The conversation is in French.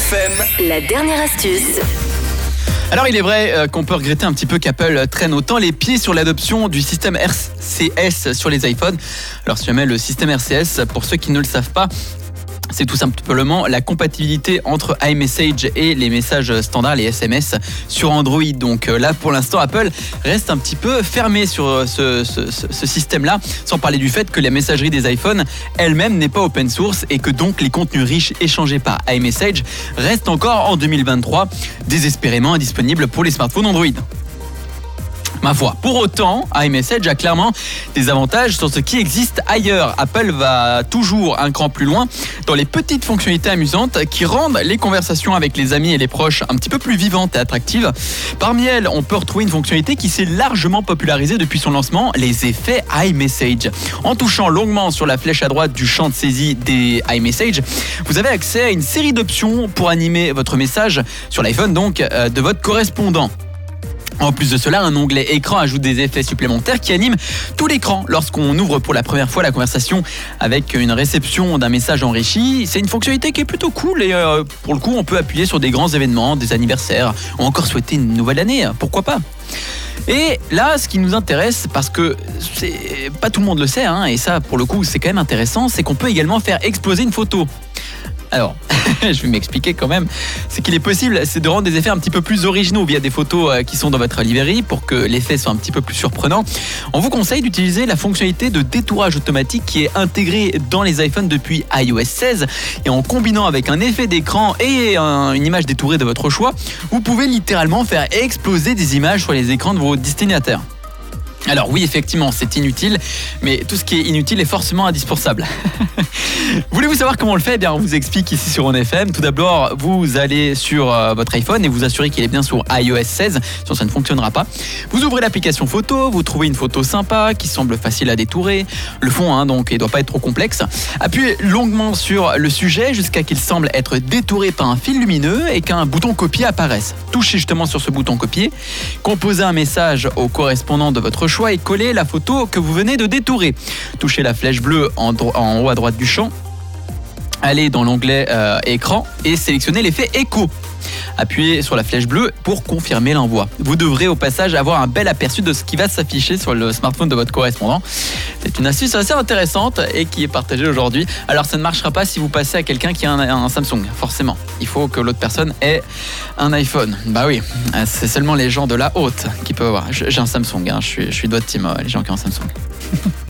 FM, La dernière astuce. Alors il est vrai euh, qu'on peut regretter un petit peu qu'Apple traîne autant les pieds sur l'adoption du système RCS sur les iPhones. Alors si jamais le système RCS, pour ceux qui ne le savent pas, c'est tout simplement la compatibilité entre iMessage et les messages standards, les SMS sur Android. Donc euh, là, pour l'instant, Apple reste un petit peu fermé sur euh, ce, système-là, sans parler du fait que la messagerie des iPhones elle-même n'est pas open source et que donc les contenus riches échangés par iMessage restent encore en 2023 désespérément indisponibles pour les smartphones Android. Ma foi. Pour autant, iMessage a clairement des avantages sur ce qui existe ailleurs. Apple va toujours un cran plus loin dans les petites fonctionnalités amusantes qui rendent les conversations avec les amis et les proches un petit peu plus vivantes et attractives. Parmi elles, on peut retrouver une fonctionnalité qui s'est largement popularisée depuis son lancement, les effets iMessage. En touchant longuement sur la flèche à droite du champ de saisie des iMessage, vous avez accès à une série d'options pour animer votre message sur l'iPhone donc euh, de votre correspondant. En plus de cela, un onglet écran ajoute des effets supplémentaires qui animent tout l'écran lorsqu'on ouvre pour la première fois la conversation avec une réception d'un message enrichi. C'est une fonctionnalité qui est plutôt cool et euh, pour le coup, on peut appuyer sur des grands événements, des anniversaires ou encore souhaiter une nouvelle année. Pourquoi pas et là, ce qui nous intéresse, parce que pas tout le monde le sait, hein, et ça, pour le coup, c'est quand même intéressant, c'est qu'on peut également faire exploser une photo. Alors, je vais m'expliquer quand même. C'est qu'il est possible, c'est de rendre des effets un petit peu plus originaux via des photos euh, qui sont dans votre librairie pour que l'effet soit un petit peu plus surprenant. On vous conseille d'utiliser la fonctionnalité de détourage automatique qui est intégrée dans les iPhones depuis iOS 16 et en combinant avec un effet d'écran et un- une image détourée de votre choix, vous pouvez littéralement faire exploser des images sur les écrans de vos destinataires. Alors oui, effectivement, c'est inutile, mais tout ce qui est inutile est forcément indispensable. Voulez-vous savoir comment on le fait? Eh bien, on vous explique ici sur OnFM. Tout d'abord, vous allez sur euh, votre iPhone et vous assurez qu'il est bien sur iOS 16, sinon ça ne fonctionnera pas. Vous ouvrez l'application photo, vous trouvez une photo sympa qui semble facile à détourer. Le fond, hein, donc, il ne doit pas être trop complexe. Appuyez longuement sur le sujet jusqu'à qu'il semble être détouré par un fil lumineux et qu'un bouton copier apparaisse. Touchez justement sur ce bouton copier, composez un message au correspondant de votre choix et collez la photo que vous venez de détourer. Touchez la flèche bleue en haut à droite du champ allez dans l'onglet euh, écran et sélectionnez l'effet écho. Appuyez sur la flèche bleue pour confirmer l'envoi. Vous devrez au passage avoir un bel aperçu de ce qui va s'afficher sur le smartphone de votre correspondant. C'est une astuce assez intéressante et qui est partagée aujourd'hui. Alors ça ne marchera pas si vous passez à quelqu'un qui a un, un Samsung, forcément. Il faut que l'autre personne ait un iPhone. Bah oui, c'est seulement les gens de la haute qui peuvent avoir. J'ai un Samsung, hein. je, suis, je de team, les gens qui ont un Samsung.